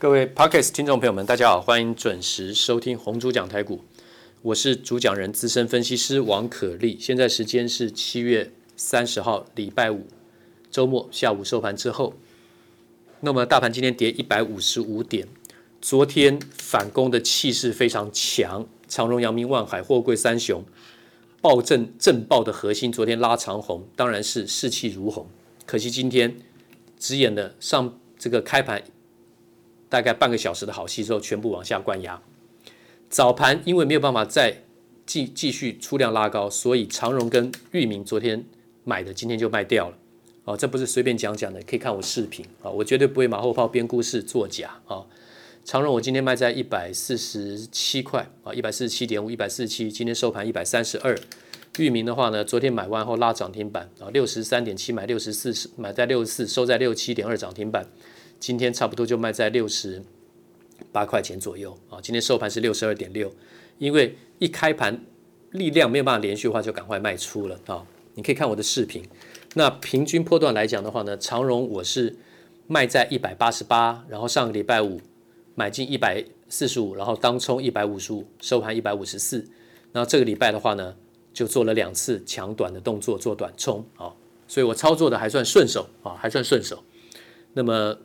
各位 Podcast 听众朋友们，大家好，欢迎准时收听红猪讲台股，我是主讲人资深分析师王可立。现在时间是七月三十号礼拜五周末下午收盘之后，那么大盘今天跌一百五十五点，昨天反攻的气势非常强，长荣、阳明、万海、货柜三雄暴震震爆的核心，昨天拉长红，当然是士气如虹。可惜今天只演了上这个开盘。大概半个小时的好戏之后，全部往下灌压。早盘因为没有办法再继继续出量拉高，所以长荣跟域名昨天买的，今天就卖掉了。哦，这不是随便讲讲的，可以看我视频啊，我绝对不会马后炮编故事作假啊。长荣我今天卖在一百四十七块啊，一百四十七点五，一百四十七，今天收盘一百三十二。域名的话呢，昨天买完后拉涨停板啊，六十三点七买六十四，买在六十四，收在六七点二涨停板。今天差不多就卖在六十八块钱左右啊，今天收盘是六十二点六，因为一开盘力量没有办法连续的话，就赶快卖出了啊。你可以看我的视频，那平均波段来讲的话呢，长荣我是卖在一百八十八，然后上个礼拜五买进一百四十五，然后当冲一百五十五，收盘一百五十四。然后这个礼拜的话呢，就做了两次抢短的动作，做短冲啊，所以我操作的还算顺手啊，还算顺手。那么。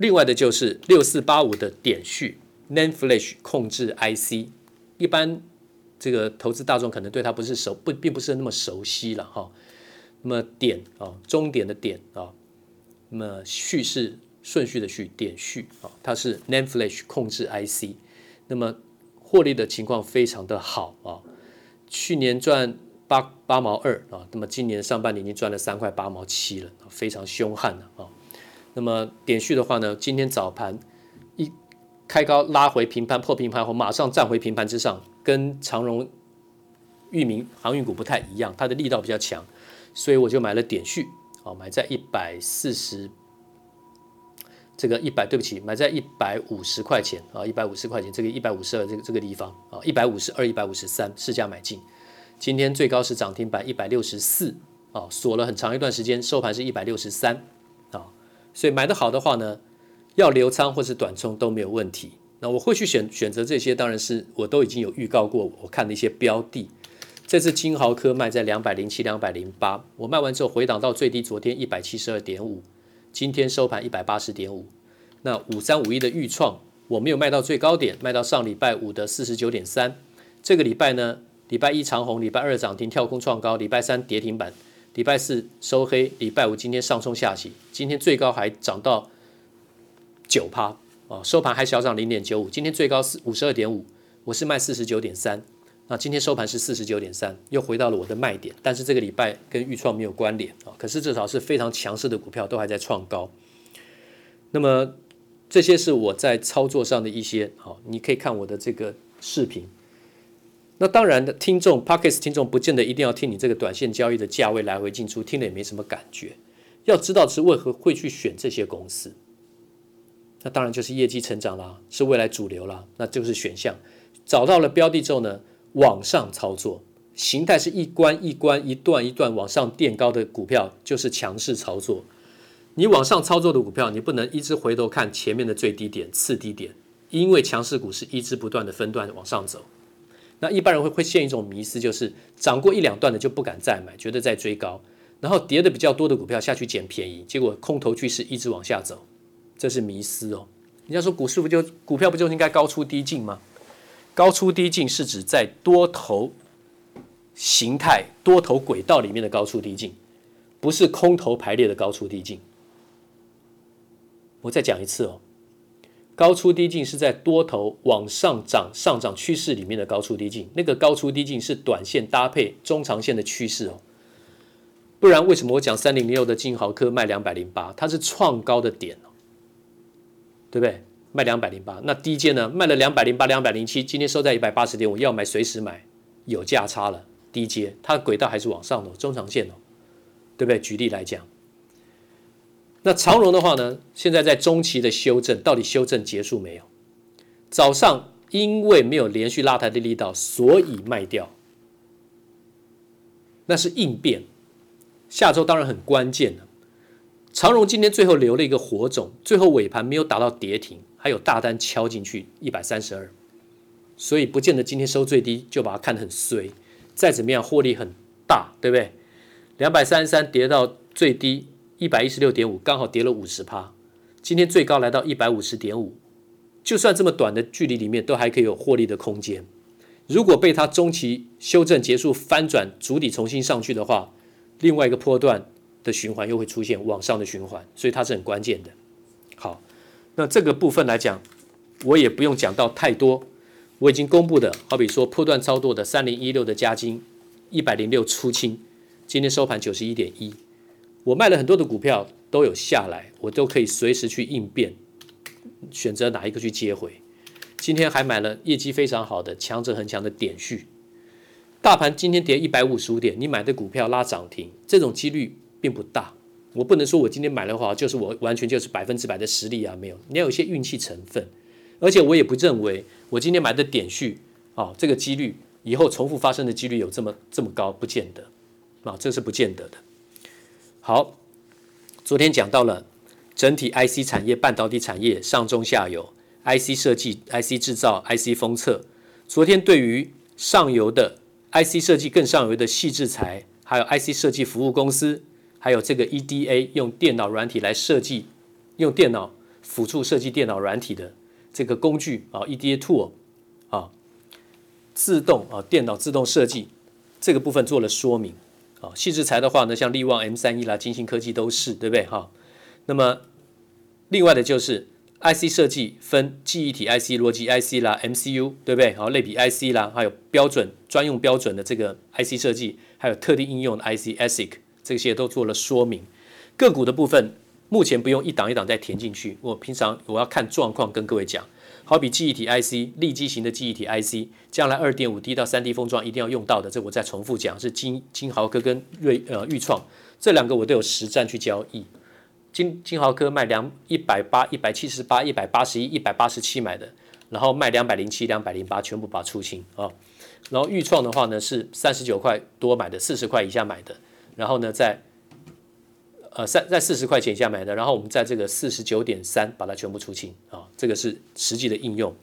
另外的就是六四八五的点序 NAND Flash 控制 IC，一般这个投资大众可能对它不是熟不并不是那么熟悉了哈。那么点啊，终点的点啊，那么序是顺序的序，点序啊，它是 NAND Flash 控制 IC，那么获利的情况非常的好啊，去年赚八八毛二啊，那么今年上半年已经赚了三块八毛七了，非常凶悍了啊。那么点序的话呢，今天早盘一开高拉回平盘破平盘后，马上站回平盘之上，跟长荣、裕民航运股不太一样，它的力道比较强，所以我就买了点序，啊，买在一百四十，这个一百对不起，买在一百五十块钱啊，一百五十块钱，这个一百五十二这个这个地方啊，一百五十二、一百五十三市价买进，今天最高是涨停板一百六十四啊，锁了很长一段时间，收盘是一百六十三。所以买得好的话呢，要留仓或是短冲都没有问题。那我会去选选择这些，当然是我都已经有预告过，我看的一些标的。这次金豪科卖在两百零七、两百零八，我卖完之后回档到最低，昨天一百七十二点五，今天收盘一百八十点五。那五三五一的钰创我没有卖到最高点，卖到上礼拜五的四十九点三。这个礼拜呢，礼拜一长红，礼拜二涨停跳空创高，礼拜三跌停板。礼拜四收黑，礼拜五今天上冲下洗，今天最高还涨到九趴。啊，收盘还小涨零点九五，今天最高是五十二点五，我是卖四十九点三，那今天收盘是四十九点三，又回到了我的卖点，但是这个礼拜跟预创没有关联啊，可是至少是非常强势的股票都还在创高，那么这些是我在操作上的一些好，你可以看我的这个视频。那当然的，听众 Podcast 听众不见得一定要听你这个短线交易的价位来回进出，听了也没什么感觉。要知道是为何会去选这些公司，那当然就是业绩成长啦，是未来主流啦，那就是选项。找到了标的之后呢，往上操作，形态是一关一关、一段一段往上垫高的股票，就是强势操作。你往上操作的股票，你不能一直回头看前面的最低点、次低点，因为强势股是一直不断的分段往上走。那一般人会会陷一种迷思，就是涨过一两段的就不敢再买，觉得在追高，然后跌的比较多的股票下去捡便宜，结果空头趋势一直往下走，这是迷思哦。人家说股市不就股票不就应该高出低进吗？高出低进是指在多头形态、多头轨道里面的高出低进，不是空头排列的高出低进。我再讲一次哦。高出低进是在多头往上涨上涨趋势里面的高出低进，那个高出低进是短线搭配中长线的趋势哦。不然为什么我讲三零零六的金豪科卖两百零八，它是创高的点哦，对不对？卖两百零八，那低阶呢？卖了两百零八、两百零七，今天收在一百八十点五，要买随时买，有价差了。低阶它的轨道还是往上的，中长线哦，对不对？举例来讲。那长荣的话呢，现在在中期的修正，到底修正结束没有？早上因为没有连续拉抬的力道，所以卖掉。那是应变。下周当然很关键了。长荣今天最后留了一个火种，最后尾盘没有打到跌停，还有大单敲进去一百三十二，所以不见得今天收最低就把它看得很衰。再怎么样，获利很大，对不对？两百三十三跌到最低一百一十六点五，刚好跌了五十趴。今天最高来到一百五十点五，就算这么短的距离里面，都还可以有获利的空间。如果被它中期修正结束翻转，筑底重新上去的话，另外一个波段的循环又会出现往上的循环，所以它是很关键的。好，那这个部分来讲，我也不用讲到太多。我已经公布的，好比说波段操作的三零一六的加金，一百零六出清，今天收盘九十一点一。我卖了很多的股票都有下来，我都可以随时去应变，选择哪一个去接回。今天还买了业绩非常好的强者恒强的点序。大盘今天跌一百五十五点，你买的股票拉涨停，这种几率并不大。我不能说我今天买的话，就是我完全就是百分之百的实力啊，没有，你要有一些运气成分。而且我也不认为我今天买的点序啊，这个几率以后重复发生的几率有这么这么高，不见得啊，这是不见得的。好，昨天讲到了整体 IC 产业、半导体产业上中下游，IC 设计、IC 制造、IC 封测。昨天对于上游的 IC 设计更上游的细制材，还有 IC 设计服务公司，还有这个 EDA 用电脑软体来设计，用电脑辅助设计电脑软体的这个工具啊，EDA tool 啊，自动啊电脑自动设计这个部分做了说明。啊，矽智财的话呢，像力旺 M 三一啦、晶心科技都是，对不对？哈，那么另外的就是 IC 设计分记忆体 IC、逻辑 IC 啦、MCU，对不对？好，类比 IC 啦，还有标准专用标准的这个 IC 设计，还有特定应用的 IC、ASIC，这些都做了说明。个股的部分目前不用一档一档再填进去，我平常我要看状况跟各位讲。好比记忆体 IC、立基型的记忆体 IC，将来二点五 D 到三 D 封装一定要用到的，这我再重复讲，是金金豪科跟瑞呃钰创这两个我都有实战去交易。金金豪科卖两一百八、一百七十八、一百八十一、一百八十七买的，然后卖两百零七、两百零八，全部把它出清啊。然后钰创的话呢是三十九块多买的，四十块以下买的，然后呢在。呃，在在四十块钱以下买的，然后我们在这个四十九点三把它全部出清啊，这个是实际的应用。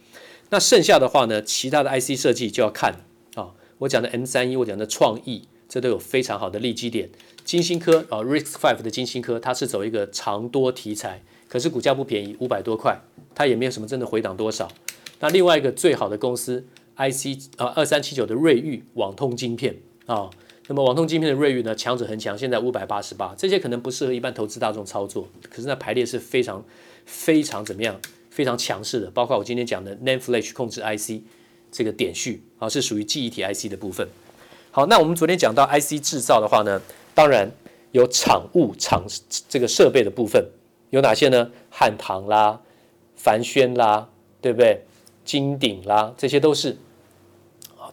那剩下的话呢，其他的 IC 设计就要看啊，我讲的 M 三一，我讲的创意，这都有非常好的利基点。金星科啊，RISC-V 的金星科，它是走一个长多题材，可是股价不便宜，五百多块，它也没有什么真的回档多少。那另外一个最好的公司 IC 啊，二三七九的瑞昱网通晶片啊。那么网通晶片的瑞昱呢，强者恒强，现在五百八十八，这些可能不适合一般投资大众操作，可是那排列是非常非常怎么样，非常强势的。包括我今天讲的 NAND Flash 控制 IC 这个点序啊，是属于记忆体 IC 的部分。好，那我们昨天讲到 IC 制造的话呢，当然有厂务厂这个设备的部分有哪些呢？汉唐啦、凡轩啦，对不对？金鼎啦，这些都是。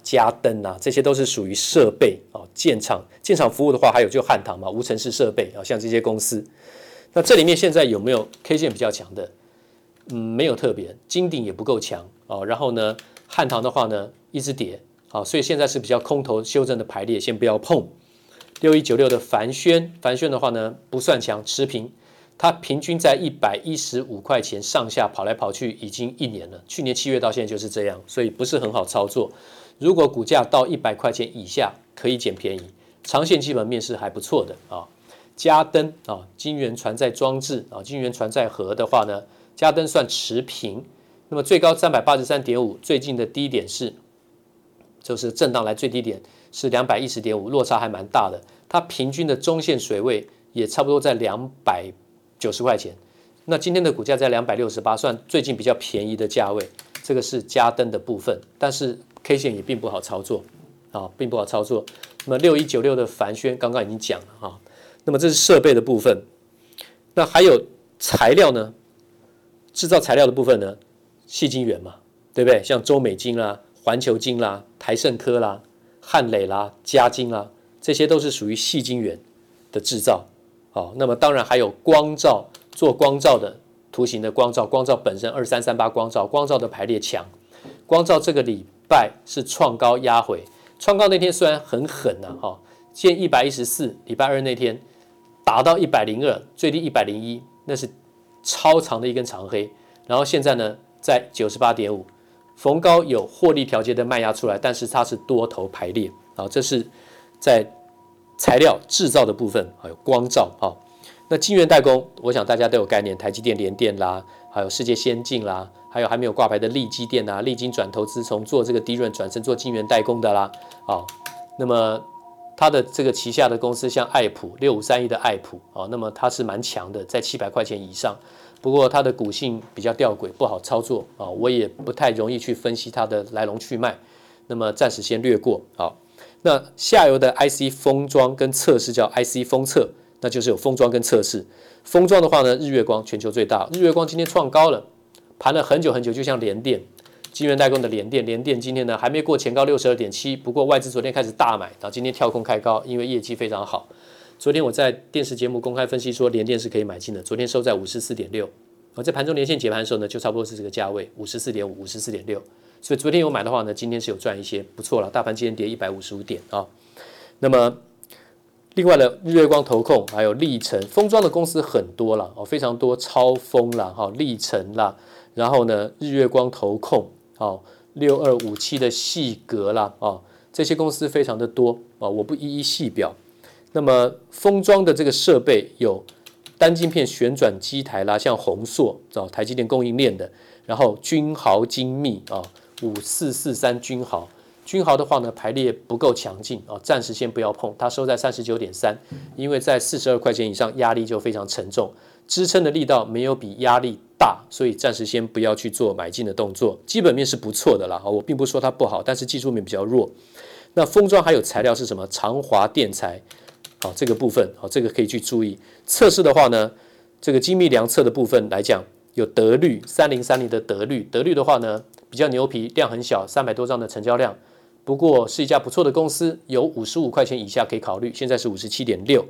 加登啊，这些都是属于设备啊，建厂建厂服务的话，还有就汉唐嘛，无尘室设备啊，像这些公司。那这里面现在有没有 K 线比较强的？嗯，没有特别，金鼎也不够强啊。然后呢，汉唐的话呢，一直跌啊，所以现在是比较空头修正的排列，先不要碰。六一九六的凡轩，凡轩的话呢，不算强，持平，它平均在一百一十五块钱上下跑来跑去，已经一年了。去年七月到现在就是这样，所以不是很好操作。如果股价到一百块钱以下，可以捡便宜，长线基本面是还不错的啊。嘉登啊，晶圆传载装置啊，晶圆传载盒的话呢，嘉登算持平，那么最高三百八十三点五，最近的低点是，就是震荡来最低点是两百一十点五，落差还蛮大的。它平均的中线水位也差不多在两百九十块钱，那今天的股价在两百六十八，算最近比较便宜的价位。这个是嘉登的部分，但是。K 线也并不好操作啊，并不好操作。那么六一九六的凡轩刚刚已经讲了啊。那么这是设备的部分，那还有材料呢？制造材料的部分呢？细晶圆嘛，对不对？像中美金啦、环球金啦、台盛科啦、汉磊啦、嘉金啦，这些都是属于细晶圆的制造。好，那么当然还有光照，做光照的图形的光照，光照本身二三三八光照，光照的排列强，光照这个里。拜是创高压回，创高那天虽然很狠呐，哈，见一百一十四，礼拜二那天打到一百零二，最低一百零一，那是超长的一根长黑。然后现在呢，在九十八点五，逢高有获利调节的卖压出来，但是它是多头排列啊，这是在材料制造的部分，还有光照啊。那晶圆代工，我想大家都有概念，台积电、联电啦，还有世界先进啦，还有还没有挂牌的利基电啊，力晶转投资从做这个 DRAM 转成做晶圆代工的啦，啊，那么它的这个旗下的公司像爱普六五三一的爱普啊，那么它是蛮强的，在七百块钱以上。不过它的股性比较吊诡，不好操作啊，我也不太容易去分析它的来龙去脉。那么暂时先略过啊。那下游的 IC 封装跟测试叫 IC 封测，那就是有封装跟测试。封装的话呢，日月光全球最大，日月光今天创高了，盘了很久很久，就像联电，晶圆代工的联电，联电今天呢还没过前高六十二点七，不过外资昨天开始大买，然后今天跳空开高，因为业绩非常好。昨天我在电视节目公开分析说，联电是可以买进的。昨天收在五十四点六，我在盘中连线解盘的时候呢，就差不多是这个价位，五十四点五、五十四点六。所以昨天有买的话呢，今天是有赚一些，不错了。大盘今天跌一百五十五点啊。那么，另外的日月光投控还有力成封装的公司很多了哦，非常多，超封了哈，力成啦，然后呢，日月光投控哦，六二五七的细格啦啊，这些公司非常的多啊，我不一一细表。那么封装的这个设备有单晶片旋转机台啦，像宏硕找台积电供应链的，然后君豪精密啊，五四四三君豪，君豪的话呢排列不够强劲啊，暂时先不要碰，它收在三十九点三，因为在四十二块钱以上压力就非常沉重，支撑的力道没有比压力大，所以暂时先不要去做买进的动作。基本面是不错的啦，我并不说它不好，但是技术面比较弱。那封装还有材料是什么？长华电材。好，这个部分好，这个可以去注意。测试的话呢，这个精密量测的部分来讲，有德律三零三零的德律，德律的话呢比较牛皮，量很小，三百多张的成交量，不过是一家不错的公司，有五十五块钱以下可以考虑，现在是五十七点六。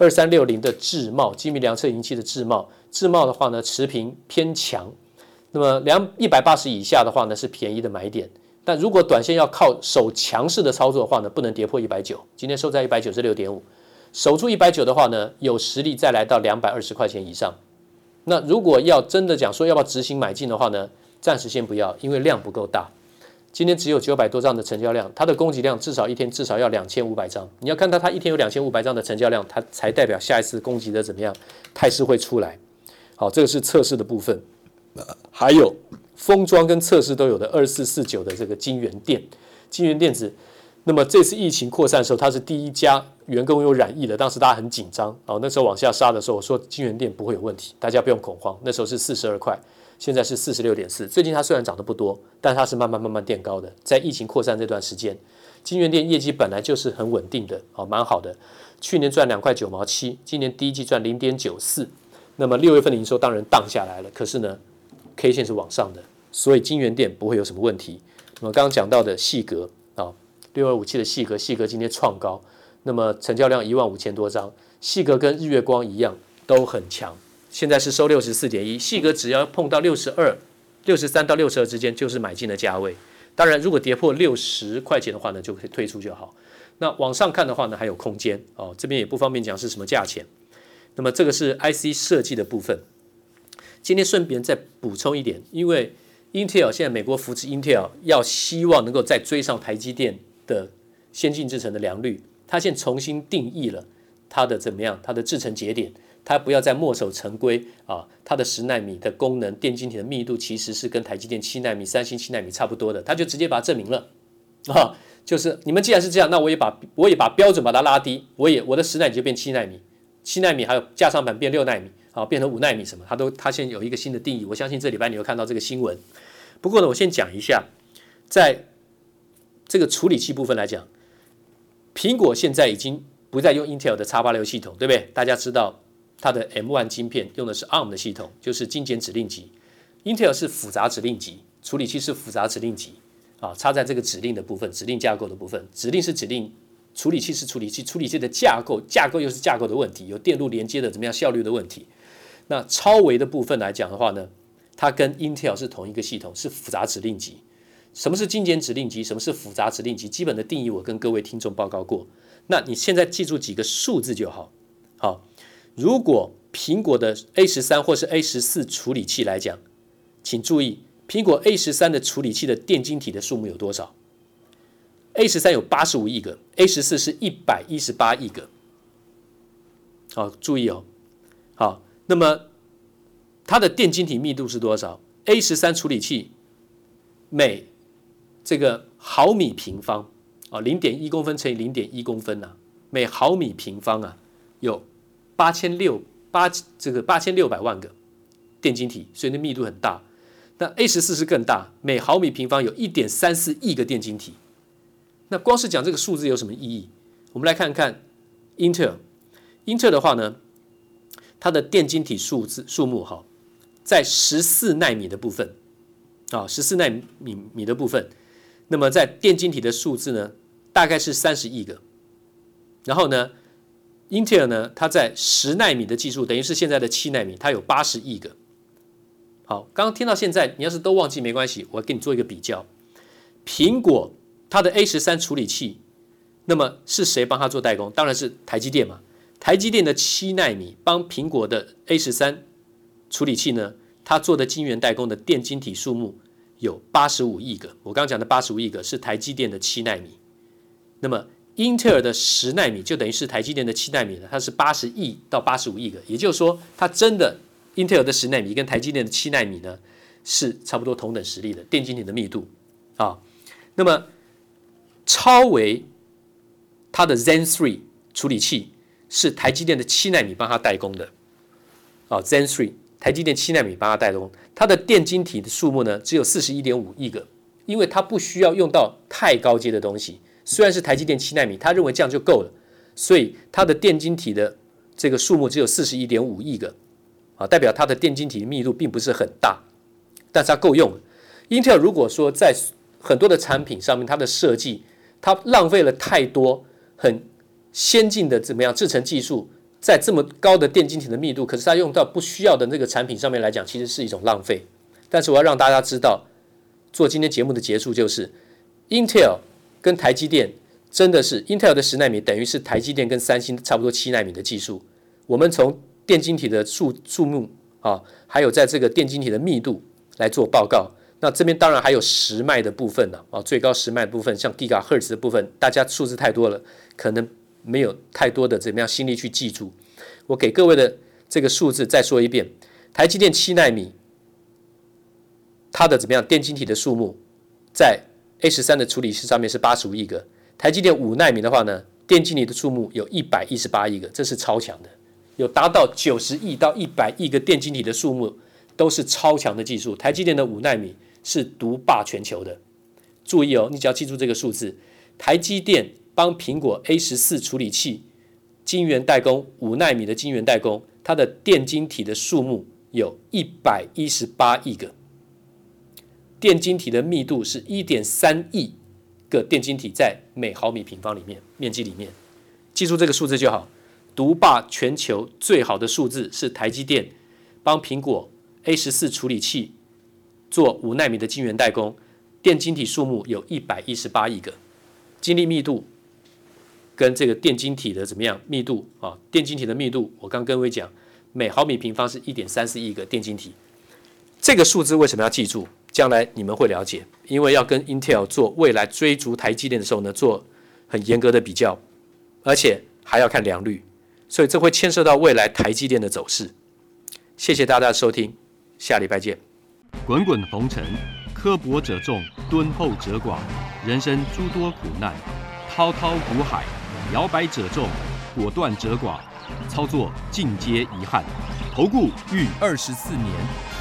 二三六零的智茂精密量测仪器的智茂，智茂的话呢持平偏强，那么两一百八十以下的话呢是便宜的买点，但如果短线要靠守强势的操作的话呢，不能跌破一百九，今天收在一百九十六点五。守住一百九的话呢，有实力再来到两百二十块钱以上。那如果要真的讲说要不要执行买进的话呢，暂时先不要，因为量不够大。今天只有九百多张的成交量，它的供给量至少一天至少要两千五百张。你要看到它一天有两千五百张的成交量，它才代表下一次供给的怎么样态势会出来。好，这个是测试的部分。还有封装跟测试都有的二四四九的这个晶圆电，晶圆电子。那么这次疫情扩散的时候，它是第一家员工有染疫的，当时大家很紧张哦。那时候往下杀的时候，我说晶圆店不会有问题，大家不用恐慌。那时候是四十二块，现在是四十六点四。最近它虽然涨得不多，但它是慢慢慢慢垫高的。在疫情扩散这段时间，金源店业绩本来就是很稳定的，哦，蛮好的。去年赚两块九毛七，今年第一季赚零点九四。那么六月份的营收当然荡下来了，可是呢，K 线是往上的，所以金源店不会有什么问题。那么刚刚讲到的细格啊。六二五七的细格，细格今天创高，那么成交量一万五千多张，细格跟日月光一样都很强，现在是收六十四点一，细格只要碰到六十二、六十三到六十二之间就是买进的价位，当然如果跌破六十块钱的话呢，就可以退出就好。那往上看的话呢，还有空间哦，这边也不方便讲是什么价钱。那么这个是 IC 设计的部分，今天顺便再补充一点，因为 Intel 现在美国扶持 Intel，要希望能够再追上台积电。的先进制程的良率，它现在重新定义了它的怎么样？它的制程节点，它不要再墨守成规啊！它的十纳米的功能，电晶体的密度其实是跟台积电七纳米、三星七纳米差不多的，它就直接把它证明了啊！就是你们既然是这样，那我也把我也把标准把它拉低，我也我的十纳米就变七纳米，七纳米还有架上板变六纳米啊，变成五纳米什么，它都它现在有一个新的定义。我相信这礼拜你会看到这个新闻。不过呢，我先讲一下，在。这个处理器部分来讲，苹果现在已经不再用 Intel 的 X86 系统，对不对？大家知道它的 M1 晶片用的是 ARM 的系统，就是精简指令集。Intel 是复杂指令集，处理器是复杂指令集啊，插在这个指令的部分，指令架构的部分，指令是指令，处理器是处理器，处理器的架构，架构又是架构的问题，有电路连接的怎么样效率的问题。那超微的部分来讲的话呢，它跟 Intel 是同一个系统，是复杂指令集。什么是精简指令集？什么是复杂指令集？基本的定义我跟各位听众报告过。那你现在记住几个数字就好。好，如果苹果的 A 十三或是 A 十四处理器来讲，请注意，苹果 A 十三的处理器的电晶体的数目有多少？A 十三有八十五亿个，A 十四是一百一十八亿个。好，注意哦。好，那么它的电晶体密度是多少？A 十三处理器每这个毫米平方啊，零点一公分乘以零点一公分呐、每毫米平方啊有八千六八这个八千六百万个电晶体，所以那密度很大。那 A 十四是更大，每毫米平方有一点三四亿个电晶体。那光是讲这个数字有什么意义？我们来看看 Intel。Intel 的话呢，它的电晶体数字数目哈，在十四纳米的部分啊，十四纳米米的部分，那么在电晶体的数字呢，大概是三十亿个。然后呢英特尔呢，它在十纳米的技术，等于是现在的七纳米，它有八十亿个。好，刚刚听到现在，你要是都忘记没关系，我给你做一个比较。苹果它的 A 十三处理器，那么是谁帮它做代工？当然是台积电嘛。台积电的七纳米帮苹果的 A 十三处理器呢，它做的晶圆代工的电晶体数目有八十五亿个。我刚刚讲的八十五亿个是台积电的七纳米，那么英特尔的十纳米就等于是台积电的七纳米了，它是八十亿到八十五亿个。也就是说，它真的英特尔的十纳米跟台积电的七纳米呢是差不多同等实力的电晶体的密度啊。那么超微它的 Zen 3处理器。是台积电的七纳米帮它代工的，啊，Zen 3，台积电七纳米帮它代工，它的电晶体的数目呢只有四十一点五亿个，因为它不需要用到太高阶的东西，虽然是台积电七纳米，他认为这样就够了，所以它的电晶体的这个数目只有四十一点五亿个，啊，代表它的电晶体的密度并不是很大，但是它够用。Intel 如果说在很多的产品上面，它的设计它浪费了太多很。先进的怎么样制程技术，在这么高的电晶体的密度，可是它用到不需要的那个产品上面来讲，其实是一种浪费。但是我要让大家知道，做今天节目的结束就是，Intel 跟台积电真的是 Intel 的十纳米等于是台积电跟三星差不多七纳米的技术。我们从电晶体的数数目啊，还有在这个电晶体的密度来做报告。那这边当然还有时脉的部分呢啊，最高时脉的部分，像 Giga 赫兹的部分，大家数字太多了，可能。没有太多的怎么样心力去记住，我给各位的这个数字再说一遍：台积电七纳米，它的怎么样电晶体的数目，在 A 十三的处理器上面是八十五亿个；台积电五纳米的话呢，电晶体的数目有一百一十八亿个，这是超强的，有达到九十亿到一百亿个电晶体的数目，都是超强的技术。台积电的五纳米是独霸全球的。注意哦，你只要记住这个数字，台积电。帮苹果 A 十四处理器晶圆代工五纳米的晶圆代工，它的电晶体的数目有一百一十八亿个，电晶体的密度是一点三亿个电晶体在每毫米平方里面面积里面，记住这个数字就好。独霸全球最好的数字是台积电帮苹果 A 十四处理器做五纳米的晶圆代工，电晶体数目有一百一十八亿个，晶粒密度。跟这个电晶体的怎么样密度啊？电晶体的密度，我刚跟各位讲，每毫米平方是一点三四亿个电晶体。这个数字为什么要记住？将来你们会了解，因为要跟 Intel 做未来追逐台积电的时候呢，做很严格的比较，而且还要看良率，所以这会牵涉到未来台积电的走势。谢谢大家的收听，下礼拜见。滚滚红尘，刻薄者众，敦厚者寡，人生诸多苦难，滔滔苦海。摇摆者众，果断者寡，操作尽皆遗憾。投顾逾二十四年，